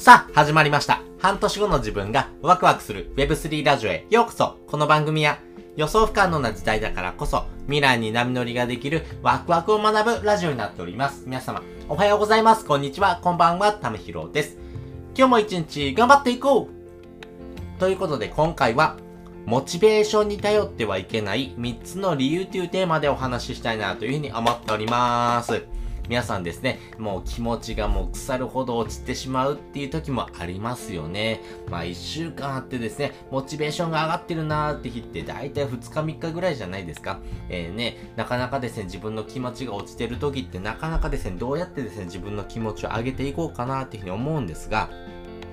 さあ、始まりました。半年後の自分がワクワクする Web3 ラジオへようこそ。この番組は予想不可能な時代だからこそ未来に波乗りができるワクワクを学ぶラジオになっております。皆様、おはようございます。こんにちは。こんばんは。ためひろです。今日も一日頑張っていこうということで今回はモチベーションに頼ってはいけない3つの理由というテーマでお話ししたいなというふうに思っております。皆さんですね、もう気持ちがもう腐るほど落ちてしまうっていう時もありますよね。まあ一週間あってですね、モチベーションが上がってるなーって日って大体2日3日ぐらいじゃないですか。えー、ね、なかなかですね、自分の気持ちが落ちてる時ってなかなかですね、どうやってですね、自分の気持ちを上げていこうかなっていうふうに思うんですが、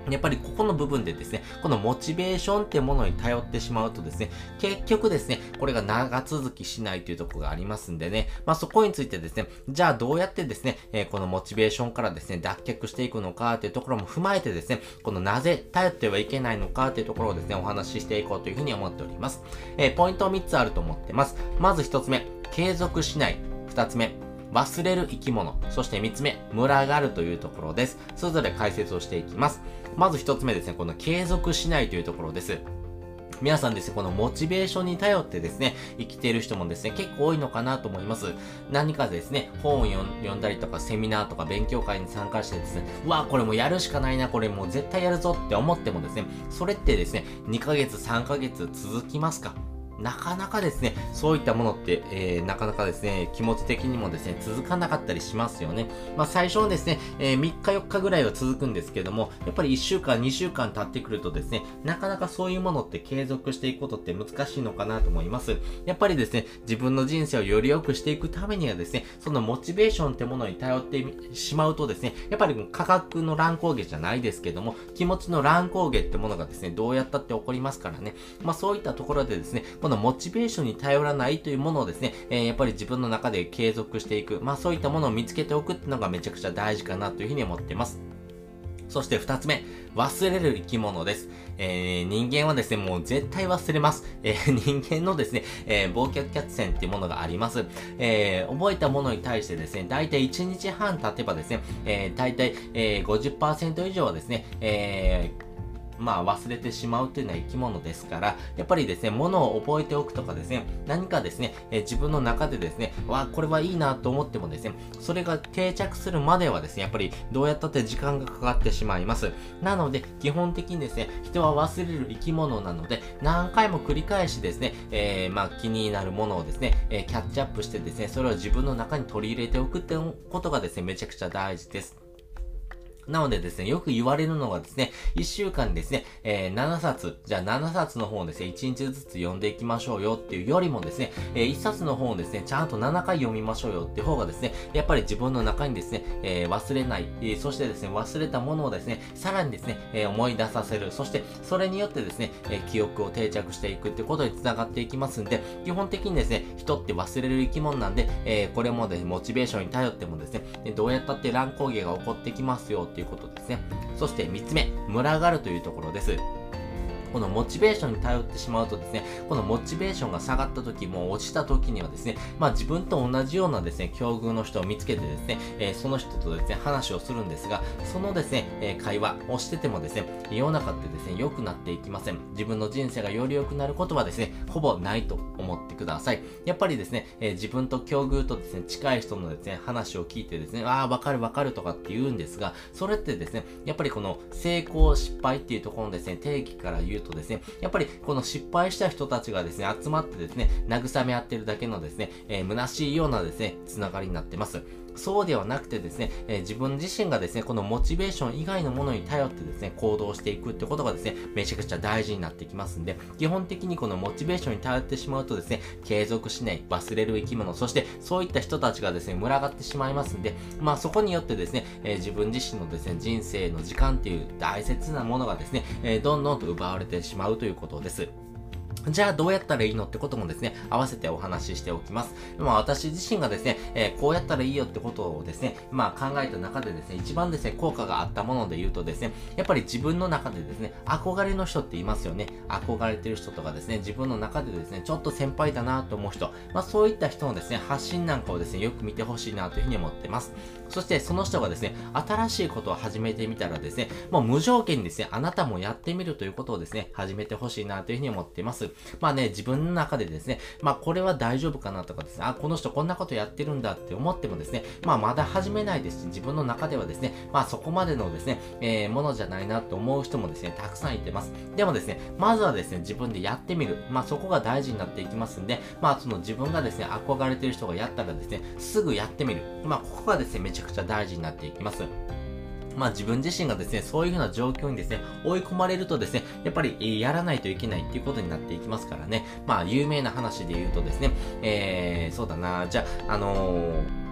やっぱりここの部分でですね、このモチベーションってものに頼ってしまうとですね、結局ですね、これが長続きしないというところがありますんでね、まあそこについてですね、じゃあどうやってですね、えー、このモチベーションからですね、脱却していくのかっていうところも踏まえてですね、このなぜ頼ってはいけないのかっていうところをですね、お話ししていこうというふうに思っております。えー、ポイント3つあると思ってます。まず1つ目、継続しない。2つ目、忘れる生き物。そして3つ目、群がるというところです。それぞれ解説をしていきます。まず1つ目ですね、この継続しないというところです。皆さんですね、このモチベーションに頼ってですね、生きている人もですね、結構多いのかなと思います。何かですね、本を読んだりとか、セミナーとか勉強会に参加してですね、うわ、これもやるしかないな、これもう絶対やるぞって思ってもですね、それってですね、2ヶ月、3ヶ月続きますか？なかなかですね、そういったものって、えー、なかなかですね、気持ち的にもですね、続かなかったりしますよね。まあ最初はですね、えー、3日4日ぐらいは続くんですけども、やっぱり1週間2週間経ってくるとですね、なかなかそういうものって継続していくことって難しいのかなと思います。やっぱりですね、自分の人生をより良くしていくためにはですね、そのモチベーションってものに頼ってしまうとですね、やっぱり価格の乱高下じゃないですけども、気持ちの乱高下ってものがですね、どうやったって起こりますからね。まあそういったところでですね、このモチベーションに頼らないというものをですね、えー、やっぱり自分の中で継続していく、まあそういったものを見つけておくっていうのがめちゃくちゃ大事かなというふうに思っています。そして二つ目、忘れる生き物です。えー、人間はですね、もう絶対忘れます。えー、人間のですね、えー、忘却客線っていうものがあります。えー、覚えたものに対してですね、だいたい1日半経てばですね、えー、だいたい、えー、50%以上はですね、えー、まあ忘れてしまうというのは生き物ですから、やっぱりですね、物を覚えておくとかですね、何かですね、えー、自分の中でですね、わ、これはいいなと思ってもですね、それが定着するまではですね、やっぱりどうやったって時間がかかってしまいます。なので、基本的にですね、人は忘れる生き物なので、何回も繰り返しですね、えー、まあ気になるものをですね、えー、キャッチアップしてですね、それを自分の中に取り入れておくってことがですね、めちゃくちゃ大事です。なのでですね、よく言われるのがですね、1週間ですね、えー、7冊、じゃあ7冊の本をですね、1日ずつ読んでいきましょうよっていうよりもですね、えー、1冊の本をですね、ちゃんと7回読みましょうよって方がですね、やっぱり自分の中にですね、えー、忘れない、えー、そしてですね、忘れたものをですね、さらにですね、え、思い出させる、そしてそれによってですね、え、記憶を定着していくってことにつながっていきますんで、基本的にですね、人って忘れる生き物なんで、え、これもですね、モチベーションに頼ってもですね、どうやったって乱高下が起こってきますよっていうことですね。そして3つ目、群がるというところです。このモチベーションに頼ってしまうとですね、このモチベーションが下がった時、も落ちた時にはですね、まあ自分と同じようなですね、境遇の人を見つけてですね、えー、その人とですね、話をするんですが、そのですね、えー、会話をしててもですね、世の中ってですね、良くなっていきません。自分の人生がより良くなることはですね、ほぼないと思ってください。やっぱりですね、えー、自分と境遇とですね、近い人のですね、話を聞いてですね、ああ、わかるわかるとかって言うんですが、それってですね、やっぱりこの成功失敗っていうところのですね、定義から言うとですね、やっぱぱりこの失敗した人たちがですね、集まってですね、慰め合ってるだけのですね、えー、虚しいようなですね、つながりになってます。そうではなくてですね、えー、自分自身がですね、このモチベーション以外のものに頼ってですね、行動していくってことがですね、めちゃくちゃ大事になってきますんで、基本的にこのモチベーションに頼ってしまうとですね、継続しない、忘れる生き物、そしてそういった人たちがですね、群がってしまいますんで、まあそこによってですね、えー、自分自身のですね、人生の時間っていう大切なものがですね、えー、どんどんと奪われてしまうということです。じゃあどうやったらいいのってこともですね、合わせてお話ししておきます。まあ私自身がですね、えー、こうやったらいいよってことをですね、まあ考えた中でですね、一番ですね、効果があったもので言うとですね、やっぱり自分の中でですね、憧れの人っていますよね。憧れてる人とかですね、自分の中でですね、ちょっと先輩だなと思う人、まあそういった人のですね、発信なんかをですね、よく見てほしいなというふうに思ってます。そしてその人がですね、新しいことを始めてみたらですね、もう無条件にですね、あなたもやってみるということをですね、始めてほしいなというふうに思っています。まあね、自分の中でですね、まあこれは大丈夫かなとかですね、あ、この人こんなことやってるんだって思ってもですね、まあまだ始めないですし、自分の中ではですね、まあそこまでのですね、えー、ものじゃないなと思う人もですね、たくさんいてます。でもですね、まずはですね、自分でやってみる。まあそこが大事になっていきますんで、まあその自分がですね、憧れてる人がやったらですね、すぐやってみる。まあここがですね、めちゃくちゃ大事になっていきます。まあ自分自身がですね、そういう風な状況にですね、追い込まれるとですね、やっぱりやらないといけないっていうことになっていきますからね。まあ有名な話で言うとですね、えー、そうだな、じゃあ、あのー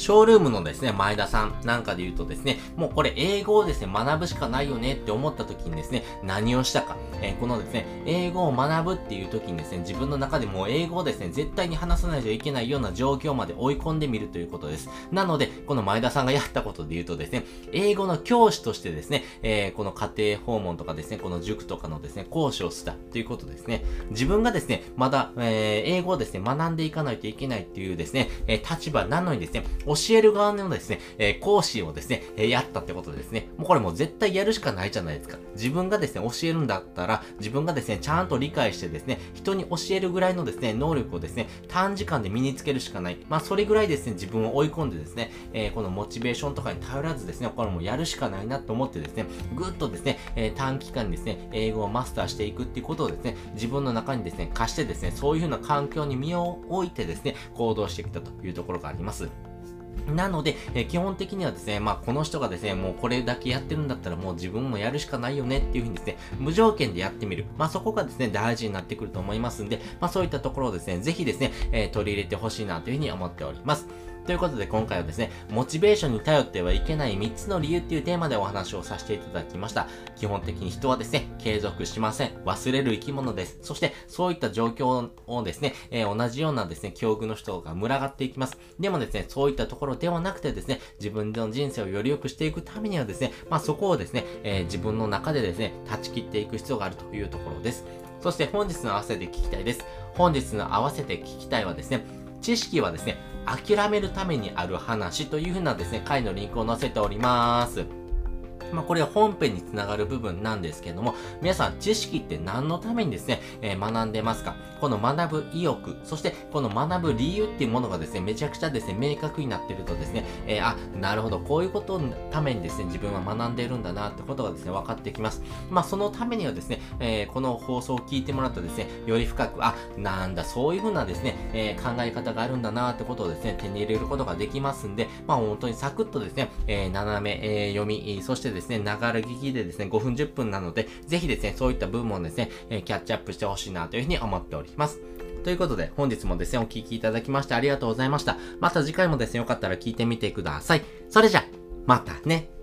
ショールームのですね、前田さんなんかで言うとですね、もうこれ英語をですね、学ぶしかないよねって思った時にですね、何をしたか。えー、このですね、英語を学ぶっていう時にですね、自分の中でも英語をですね、絶対に話さないといけないような状況まで追い込んでみるということです。なので、この前田さんがやったことで言うとですね、英語の教師としてですね、えー、この家庭訪問とかですね、この塾とかのですね、講師をしたということですね。自分がですね、まだ、えー、英語をですね、学んでいかないといけないっていうですね、え立場なのにですね、教える側のですね、え講師をですね、えやったってことですね。もうこれもう絶対やるしかないじゃないですか。自分がですね、教えるんだったら、自分がですね、ちゃんと理解してですね、人に教えるぐらいのですね、能力をですね、短時間で身につけるしかない。まあ、それぐらいですね、自分を追い込んでですね、えー、このモチベーションとかに頼らずですね、これもやるしかないなと思ってですね、ぐっとですね、えー、短期間にですね、英語をマスターしていくっていうことをですね、自分の中にですね、貸してですね、そういう風な環境に身を置いてですね、行動してきたというところがあります。なので、え、基本的にはですね、まあ、この人がですね、もうこれだけやってるんだったらもう自分もやるしかないよねっていうふうにですね、無条件でやってみる。まあ、そこがですね、大事になってくると思いますんで、まあ、そういったところをですね、ぜひですね、えー、取り入れてほしいなというふうに思っております。ということで今回はですね、モチベーションに頼ってはいけない3つの理由っていうテーマでお話をさせていただきました。基本的に人はですね、継続しません。忘れる生き物です。そして、そういった状況をですね、えー、同じようなですね、境遇の人が群がっていきます。でもですね、そういったところではなくてですね、自分の人生をより良くしていくためにはですね、まあそこをですね、えー、自分の中でですね、断ち切っていく必要があるというところです。そして本日の合わせて聞きたいです。本日の合わせて聞きたいはですね、知識はですね、諦めるためにある話というふうなですね、回のリンクを載せております。まあ、これは本編につながる部分なんですけども、皆さん知識って何のためにですね、えー、学んでますか？この学ぶ意欲、そしてこの学ぶ理由っていうものがですね、めちゃくちゃですね、明確になってるとですね、えー、あ、なるほど、こういうことのためにですね、自分は学んでるんだなってことがですね、分かってきます。まあ、そのためにはですね、えー、この放送を聞いてもらうとですね、より深く、あ、なんだ、そういうふうなですね、えー、考え方があるんだなってことをですね、手に入れることができますんで、まあ、本当にサクッとですね、えー、斜め、えー、読み、そしてですね、ながら聞きでですね、5分10分なので、ぜひですね、そういった部分もですね、え、キャッチアップしてほしいなというふうに思っております。ということで、本日もですね、お聴きいただきましてありがとうございました。また次回もですね、よかったら聞いてみてください。それじゃ、またね。